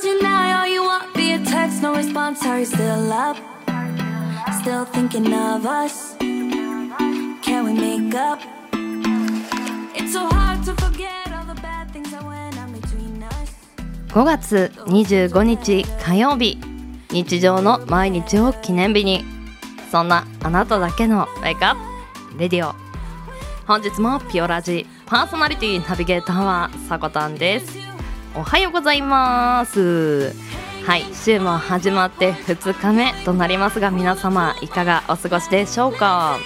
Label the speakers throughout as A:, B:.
A: Tonight, all you want via text, no response. Are you still up? Still thinking of us? Can we make up? It's so hard to forget all the bad things that went on between us.
B: 5月25日火曜日日常の毎日を記念日にそんなあなただけのウェイクアップレディオ本日もピオラジーパーソナリティナビゲーターはさこたんです。おはようございます。はい週も始まって2日目となりますが皆様いかがお過ごしでしょうか。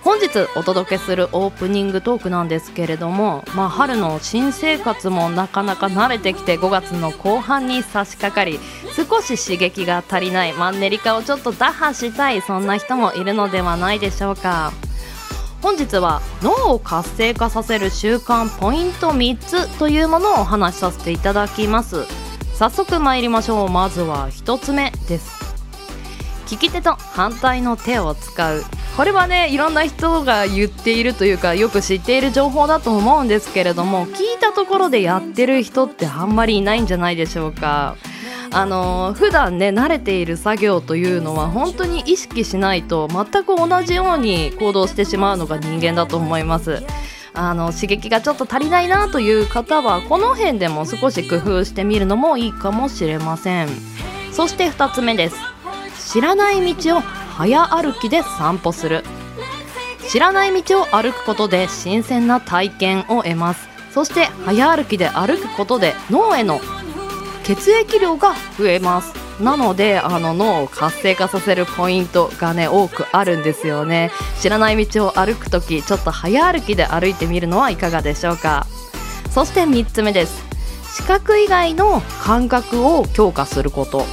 B: 本日お届けするオープニングトークなんですけれども、まあ、春の新生活もなかなか慣れてきて5月の後半に差し掛かり少し刺激が足りないマンネリ化をちょっと打破したいそんな人もいるのではないでしょうか。本日は脳を活性化させる習慣ポイント3つというものをお話しさせていただきます。早速参りましょう。まずは1つ目です。利き手と反対の手を使う。これはねいろんな人が言っているというかよく知っている情報だと思うんですけれども聞いたところでやってる人ってあんまりいないんじゃないでしょうか。あの普段ね慣れている作業というのは本当に意識しないと全く同じように行動してしまうのが人間だと思います。あの刺激がちょっと足りないなという方はこの辺でも少し工夫してみるのもいいかもしれません。そして2つ目です。知らない道を早歩きで散歩する。知らない道を歩くことで新鮮な体験を得ます。そして早歩きで歩くことで脳への血液量が増えます。なのであの脳を活性化させるポイントがね多くあるんですよね。知らない道を歩くときちょっと早歩きで歩いてみるのはいかがでしょうか。そして3つ目です。視覚以外の感覚を強化すること。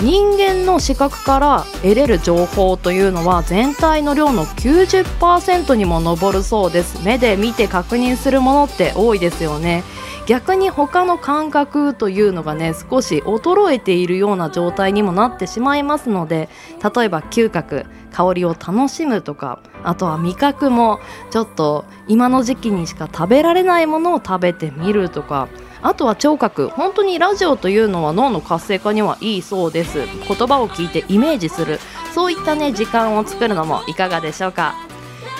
B: 人間の視覚から得れる情報というのは全体の量の90%にも上るそうです。目で見て確認するものって多いですよね。逆に他の感覚というのがね少し衰えているような状態にもなってしまいますので例えば嗅覚香りを楽しむとかあとは味覚もちょっと今の時期にしか食べられないものを食べてみるとかあとは聴覚本当にラジオというのは脳の活性化にはいいそうです。言葉を聞いてイメージするそういったね時間を作るのもいかがでしょうか。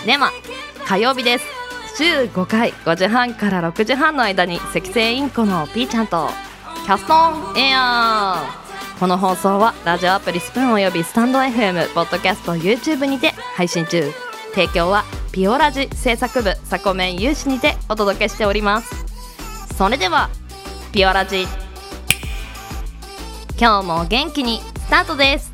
B: では火曜日です。週5回5時半から6時半の間に赤星インコのピーちゃんとキャストンエアーこの放送はラジオアプリスプーンおよびスタンド FM ポッドキャスト YouTube にて配信中。提供はピオラジ制作部サコメン有志にてお届けしております。それではピオラジ今日も元気にスタートです。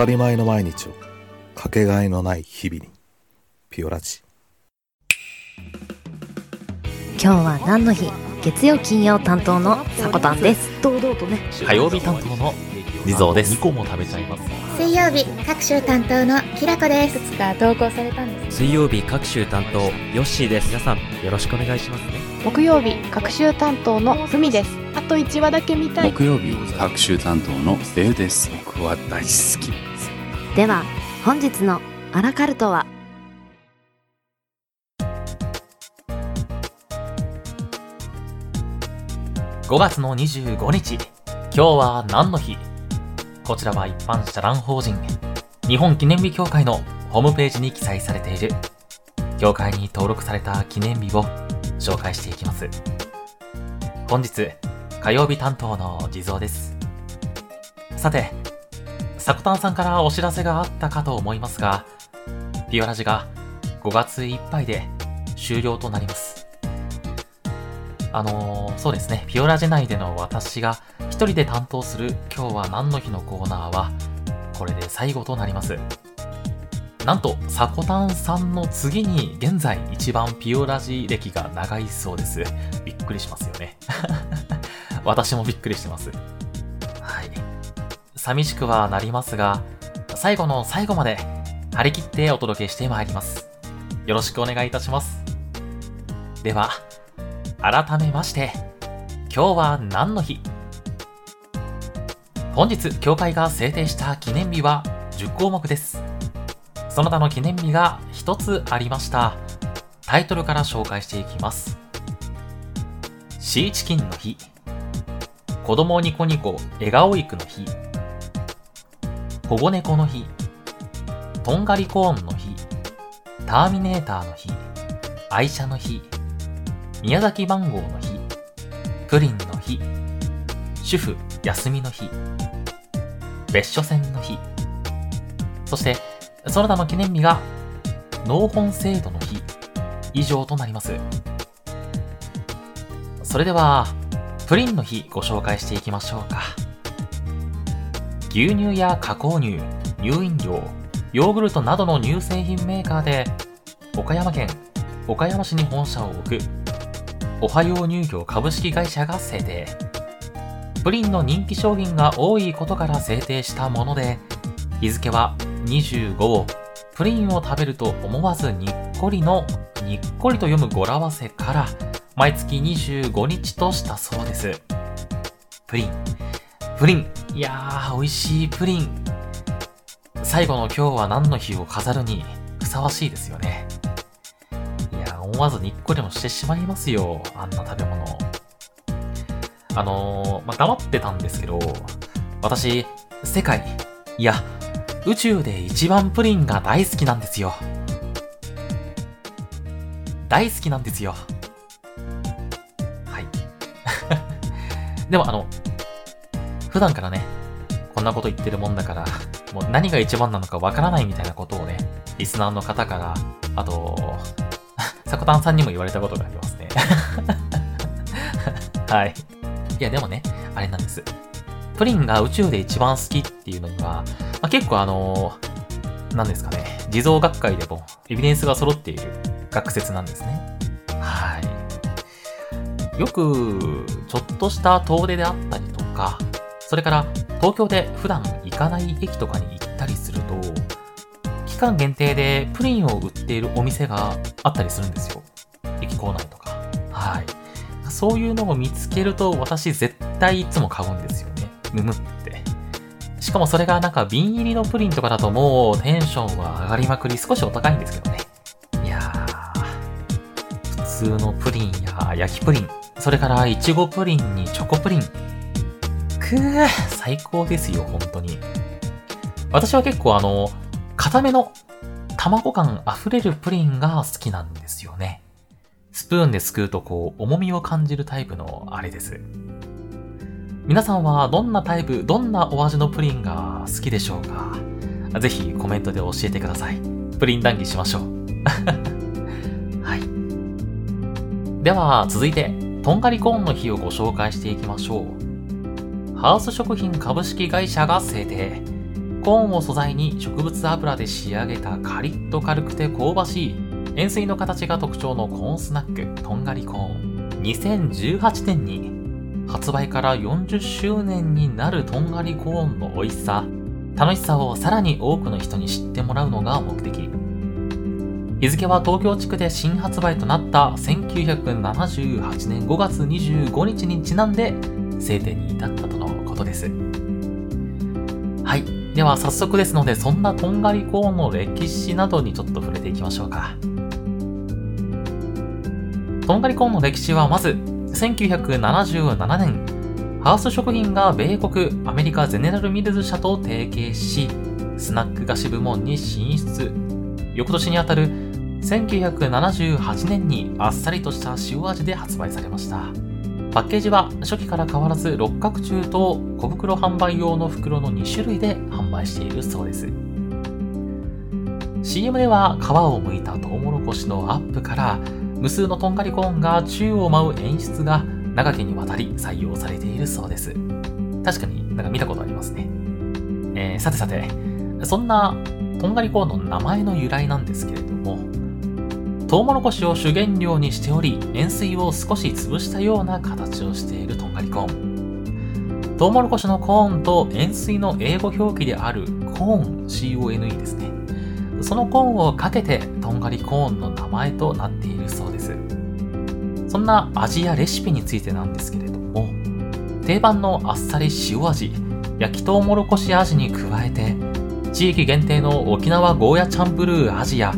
C: たり前の毎日をかけがえのない日々にピオラジ。
B: 今日は何の日？月曜金曜担当のさこたんです。堂々とね。
D: 火曜日担当のリゾーです。2個も食べちゃいます。
E: 水曜日各週担当のきらこです。
F: いくつか投稿されたんです。
D: 水曜日各週担当ヨッシーです。皆さんよろしくお願いしますね。
F: 木曜日各週担当のふみです。あと1話だけ見たい
G: 木曜日各週担当のデウです。僕は大好き
B: では本日のアラカルトは
D: ？5月の25日今日は何の日？こちらは一般社団法人日本記念日協会のホームページに記載されている。協会に登録された記念日を紹介していきます。本日火曜日担当の地蔵です。さてサコタンさんからお知らせがあったかと思いますがピオラジが5月いっぱいで終了となりますあのーそうですね、ピオラジ内での私が一人で担当する今日は何の日のコーナーは、これで最後となります。なんと、サコタンさんの次に現在一番ピオラジ歴が長いそうです。びっくりしますよね。私もびっくりしてます。寂しくはなりますが、最後の最後まで張り切ってお届けしてまいります。よろしくお願いいたします。では、改めまして、今日は何の日？本日、協会が制定した記念日は10項目です。その他の記念日が一つありました。タイトルから紹介していきます。シーチキンの日。子供ニコニコ笑顔育の日。保護猫の日。とんがりコーンの日。ターミネーターの日。愛車の日。宮崎番号の日。プリンの日。主婦休みの日。別所線の日。そして、その他の記念日が、納本制度の日。以上となります。それでは、プリンの日ご紹介していきましょうか。牛乳や加工乳、乳飲料、ヨーグルトなどの乳製品メーカーで、岡山県岡山市に本社を置く、おはよう乳業株式会社が制定。プリンの人気商品が多いことから制定したもので、日付は25を、プリンを食べると思わずにっこりの、にっこりと読む語呂合わせから、毎月25日としたそうです。プリン。プリン。いやー、美味しいプリン。最後の今日は何の日を飾るにふさわしいですよね。いや、思わずにっこりもしてしまいますよ。あんな食べ物。あのー、まあ、黙ってたんですけど、私、世界、いや、宇宙で一番プリンが大好きなんですよ。大好きなんですよ。はい。でもあの、普段からね、こんなこと言ってるもんだから、もう何が一番なのかわからないみたいなことをね、リスナーの方から、あと、サコタンさんにも言われたことがありますね。はい。いや、でもね、あれなんです。プリンが宇宙で一番好きっていうのには、まあ、結構あのー、なんですかね、地蔵学会でもエビデンスが揃っている学説なんですね。はい。よく、ちょっとした遠出であったりとか、それから東京で普段行かない駅とかに行ったりすると、期間限定でプリンを売っているお店があったりするんですよ。駅構内とか。はい。そういうのを見つけると私絶対いつも買うんですよね。むむって。しかもそれがなんか瓶入りのプリンとかだともうテンションは上がりまくり少しお高いんですけどね。いやー、普通のプリンや焼きプリン、それからいちごプリンにチョコプリン。最高ですよ、本当に。私は結構あの、固めの卵感溢れるプリンが好きなんですよね。スプーンですくうとこう、重みを感じるタイプのあれです。皆さんはどんなタイプ、どんなお味のプリンが好きでしょうか？ぜひコメントで教えてください。プリン談義しましょう。はい。では、続いて、とんがりコーンの日をご紹介していきましょう。ハウス食品株式会社が制定。コーンを素材に植物油で仕上げたカリッと軽くて香ばしい円錐の形が特徴のコーンスナックとんがりコーン。2018年に発売から40周年になるとんがりコーンの美味しさ楽しさをさらに多くの人に知ってもらうのが目的。日付は東京地区で新発売となった1978年5月25日にちなんで制定に至った。ことです。はい。では早速ですのでそんなとんがりコーンの歴史などにちょっと触れていきましょうか。とんがりコーンの歴史はまず1977年ハウス食品が米国アメリカゼネラルミルズ社と提携しスナック菓子部門に進出。翌年にあたる1978年にあっさりとした塩味で発売されました。パッケージは初期から変わらず六角柱と小袋販売用の袋の2種類で販売しているそうです CM では皮を剥いたトウモロコシのアップから無数のとんがりコーンが宙を舞う演出が長きにわたり採用されているそうです。確かになんか見たことありますね。えー、さてさて、そんなとんがりコーンの名前の由来なんですけれども、トウモロコシを主原料にしており、塩水を少し潰したような形をしているとんがりコーン。トウモロコシのコーンと塩水の英語表記であるコーン CONE ですね。そのコーンをかけてとんがりコーンの名前となっているそうです。そんな味やレシピについてなんですけれども、定番のあっさり塩味、焼きとうもろこし味に加えて、地域限定の沖縄ゴーヤチャンプルー味や、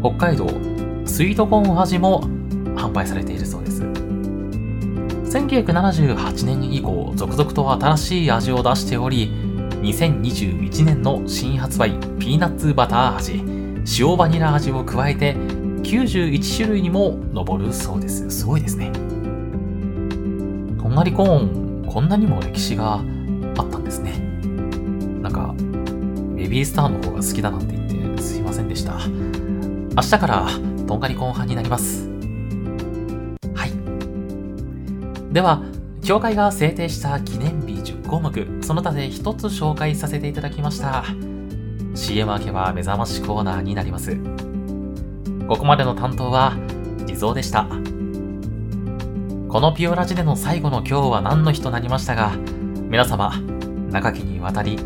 D: 北海道スイートコーン味も販売されているそうです。1978年以降、続々と新しい味を出しており、2021年の新発売ピーナッツバター味、塩バニラ味を加えて91種類にも上るそうです。すごいですね。とんがりコーン、こんなにも歴史があったんですね。なんか、ベビースターの方が好きだなんて言ってすいませんでした。明日からとんがりコーン派になります。はい。では、協会が制定した記念日10項目、その他で一つ紹介させていただきました。CM 明けは目覚ましコーナーになります。ここまでの担当は、地蔵でした。このピオラジでの最後の今日は何の日となりましたが、皆様、長きにわたり、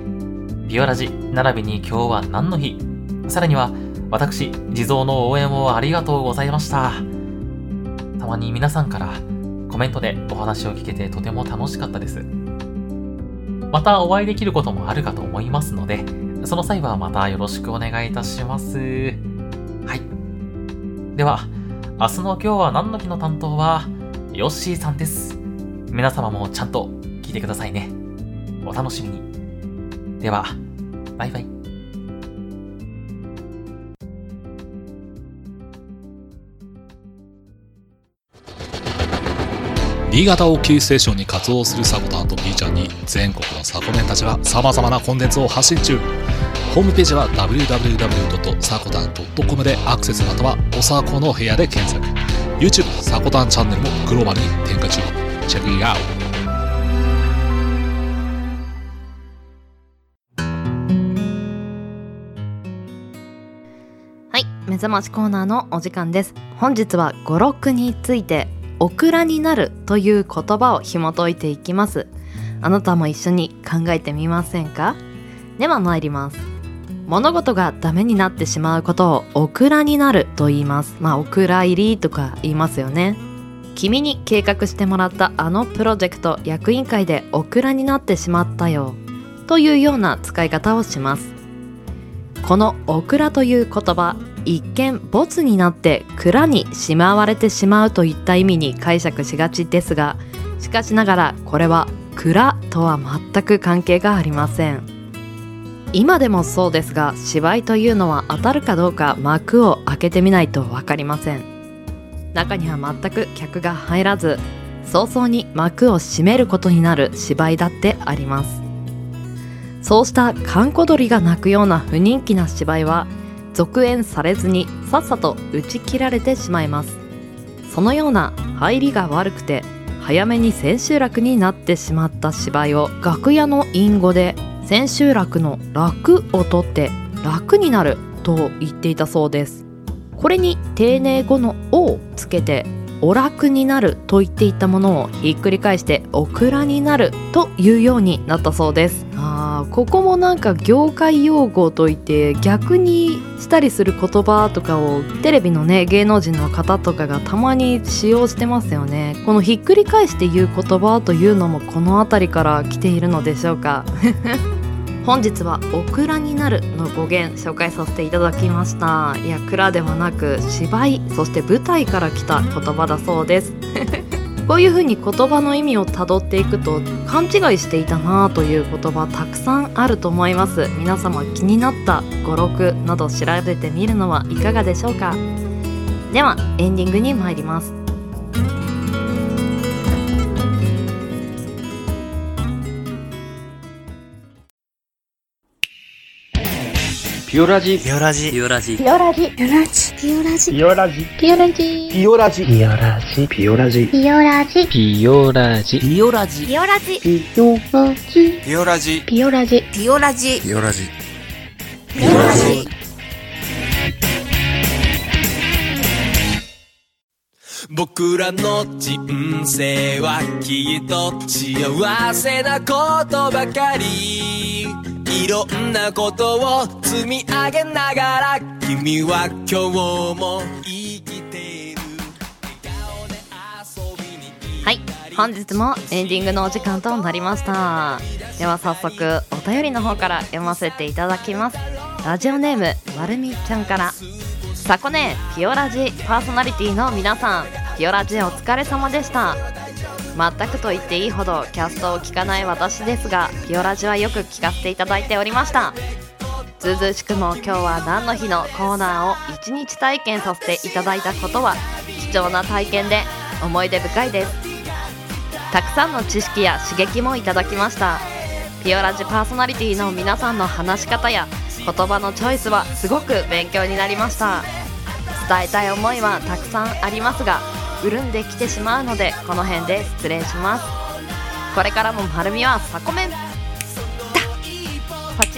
D: ピオラジ並びに今日は何の日、さらには私、地蔵の応援をありがとうございました。たまに皆さんからコメントでお話を聞けてとても楽しかったです。またお会いできることもあるかと思いますので、その際はまたよろしくお願いいたします。はい。では、明日の今日は何の日の担当は、ヨッシーさんです。皆様もちゃんと聞いてくださいね。お楽しみに。では、バイバイ。
C: 新潟をキーステーションに活動するサコタンと B ちゃんに全国のサコメンたちが様々なコンテンツを発信中。ホームページは www.sakotan.com でアクセスまたはおさこの部屋で検索。YouTube サコタンチャンネルもグローバルに展開中。チェックイアウト。
B: はい目覚ましコーナーのお時間です。本日は語録についてオクラになるという言葉を紐解いていきます。あなたも一緒に考えてみませんか？では参ります。物事がダメになってしまうことをオクラになると言います。まあオクラ入りとか言いますよね。君に計画してもらったあのプロジェクト役員会でオクラになってしまったよ。というような使い方をします。このオクラという言葉一見ボツになって蔵にしまわれてしまうといった意味に解釈しがちですがしかしながらこれは蔵とは全く関係がありません。今でもそうですが芝居というのは当たるかどうか幕を開けてみないと分かりません。中には全く客が入らず早々に幕を閉めることになる芝居だってあります。そうした閑古鳥が鳴くような不人気な芝居は続演されずにさっさと打ち切られてしまいます。そのような入りが悪くて早めに千秋楽になってしまった芝居を楽屋の隠語で千秋楽の楽を取って楽になると言っていたそうです。これに丁寧語の「を」をつけてお楽になると言っていたものをひっくり返してオクラになるというようになったそうです。あここもなんか業界用語といって逆にしたりする言葉とかをテレビのね芸能人の方とかがたまに使用してますよね。このひっくり返して言う言葉というのもこの辺りから来ているのでしょうか。本日は「オクラになる」の語源紹介させていただきました。いや蔵ではなく芝居そして舞台から来た言葉だそうです。こういうふうに言葉の意味をたどっていくと勘違いしていたなという言葉たくさんあると思います。皆様気になった語録など調べてみるのはいかがでしょうか。ではエンディングに参ります。
G: ピオラジ。
H: ピオラジ。
G: ピオラジ。
F: ピオラジ。ピオラジ
E: ピオラジ。
H: ピオラジ。
F: ピオラジ。
H: ピオラジ。ピオラジ。ピオラジ。
E: ピオラジ。
I: ピオラジ。
J: ピオラジ。
E: ピオラジ。
H: ピオラジ。
J: ピオラジ。
F: ピオラジ。
J: ピオラジ。
G: ピオラジ。
E: ピオラジ。
K: 僕らの人生はきっと幸せなことばかり。いろんなことを積み上げながら君は今日も生きてる。
B: はい本日もエンディングのお時間となりました。では早速お便りの方から読ませていただきます。ラジオネームまるみちゃんから。昨年ピオラジパーソナリティの皆さん。ピオラジお疲れ様でした。全くと言っていいほどキャストを聞かない私ですがピオラジはよく聞かせていただいておりました。ずうずうしくも今日は何の日のコーナーを一日体験させていただいたことは貴重な体験で思い出深いです。たくさんの知識や刺激もいただきました。ピオラジパーソナリティの皆さんの話し方や言葉のチョイスはすごく勉強になりました。伝えたい思いはたくさんありますが潤んできてしまうのでこの辺で失礼します。これからも丸みはサコメン。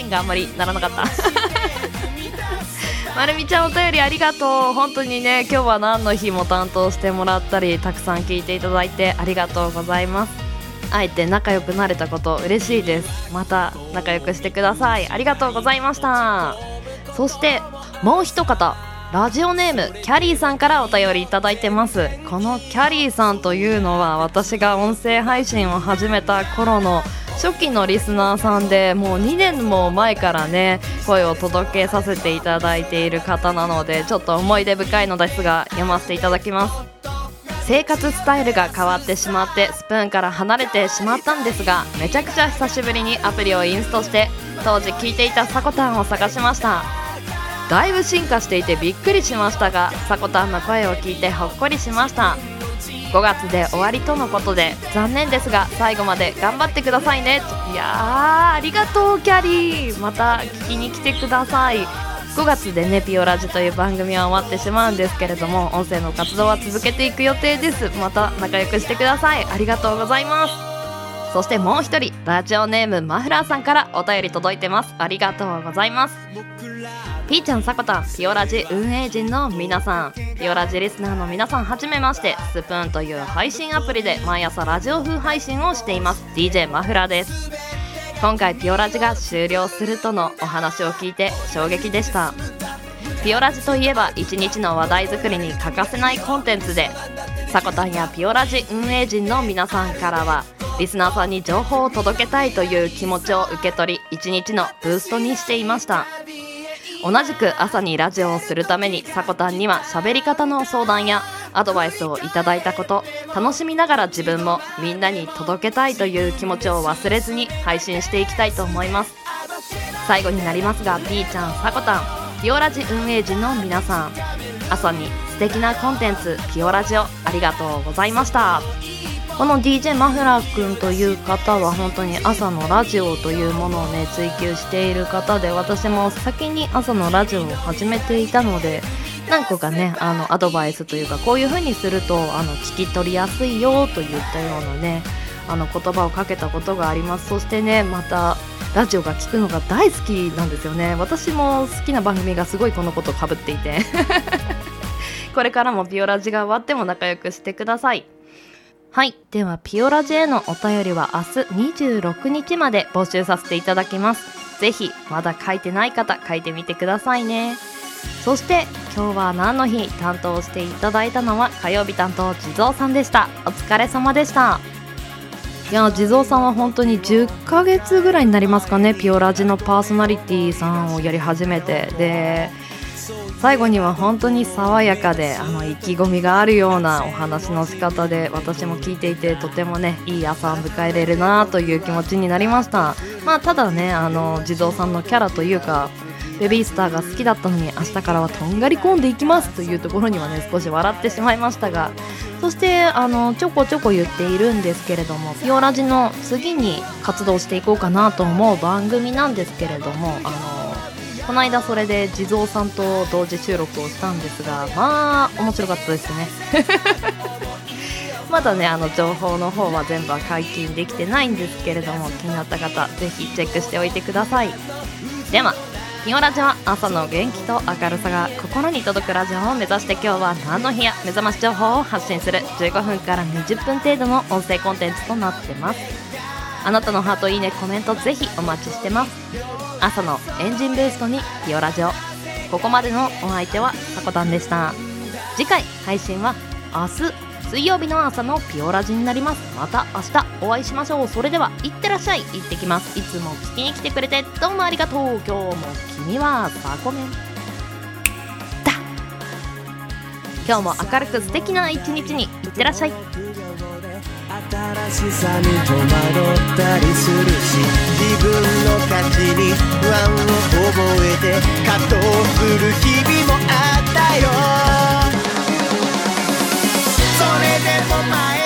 B: があんまりならなかった。まるみちゃんお便りありがとう。本当にね今日は何の日も担当してもらったりたくさん聞いていただいてありがとうございます。あえて仲良くなれたこと嬉しいです。また仲良くしてください。ありがとうございました。そしてもう一方ラジオネームキャリーさんからお便りいただいてます。このキャリーさんというのは私が音声配信を始めた頃の初期のリスナーさんでもう2年も前からね声を届けさせていただいている方なのでちょっと思い出深いのですが読ませていただきます。生活スタイルが変わってしまってスプーンから離れてしまったんですがめちゃくちゃ久しぶりにアプリをインストして当時聞いていたさこたんを探しました。だいぶ進化していてびっくりしましたがさこたんの声を聞いてほっこりしました。5月で終わりとのことで残念ですが最後まで頑張ってくださいね。いやーありがとうキャリー。また聞きに来てください。5月でねピオラジという番組は終わってしまうんですけれども音声の活動は続けていく予定です。また仲良くしてください。ありがとうございます。そしてもう一人ラジオネームマフラーさんからお便り届いてます。ありがとうございます。ピーちゃんさこたんピオラジ運営陣の皆さんピオラジリスナーの皆さんはじめましてスプーンという配信アプリで毎朝ラジオ風配信をしています。DJ マフラーです。今回ピオラジが終了するとのお話を聞いて衝撃でした。ピオラジといえば一日の話題作りに欠かせないコンテンツでさこたんやピオラジ運営陣の皆さんからはリスナーさんに情報を届けたいという気持ちを受け取り一日のブーストにしていました。同じく朝にラジオをするためにさこたんには喋り方の相談やアドバイスをいただいたこと楽しみながら自分もみんなに届けたいという気持ちを忘れずに配信していきたいと思います。最後になりますがピーちゃんさこたんピオラジ運営陣の皆さん朝に素敵なコンテンツピオラジオありがとうございました。この DJ マフラー君という方は本当に朝のラジオというものをね追求している方で私も先に朝のラジオを始めていたので何個かねあのアドバイスというかこういう風にするとあの聞き取りやすいよといったようなねあの言葉をかけたことがあります。そしてねまたラジオが聞くのが大好きなんですよね。私も好きな番組がすごいこのことかぶっていて。これからもピオラジが終わっても仲良くしてください。はい。ではピオラジへのお便りは明日26日まで募集させていただきます。ぜひまだ書いてない方書いてみてくださいね。そして今日は何の日担当していただいたのは火曜日担当地蔵さんでした。お疲れ様でした。いや地蔵さんは本当に10ヶ月ぐらいになりますかねピオラジのパーソナリティさんをやり始めて。で最後には本当に爽やかであの意気込みがあるようなお話の仕方で私も聞いていてとてもねいい朝を迎えれるなという気持ちになりました。まあただねあの地蔵さんのキャラというかベビースターが好きだったのに明日からはとんがり込んでいきますというところにはね少し笑ってしまいましたがそしてあのちょこちょこ言っているんですけれどもピオラジの次に活動していこうかなと思う番組なんですけれどもあのこの間それで地蔵さんと同時収録をしたんですがまあ面白かったですね。まだねあの情報の方は全部は解禁できてないんですけれども気になった方ぜひチェックしておいてください。ではピオラジは朝の元気と明るさが心に届くラジオを目指して今日は何の日や目覚まし情報を発信する。15分から20分程度の音声コンテンツとなってます。あなたのハートいいねコメントぜひお待ちしてます。朝のエンジンベーストにピオラジオ。ここまでのお相手はさこたんでした。次回配信は明日水曜日の朝のピオラジになります。また明日お会いしましょう。それではいってらっしゃい。行ってきます。いつも聞きに来てくれて。どうもありがとう。今日も君はサコメンだ今日も明るく素敵な一日に。いってらっしゃい。
L: 新しさに戸惑ったりするし自分の価値に不安を覚えて葛藤する日々もあったよ。それでも前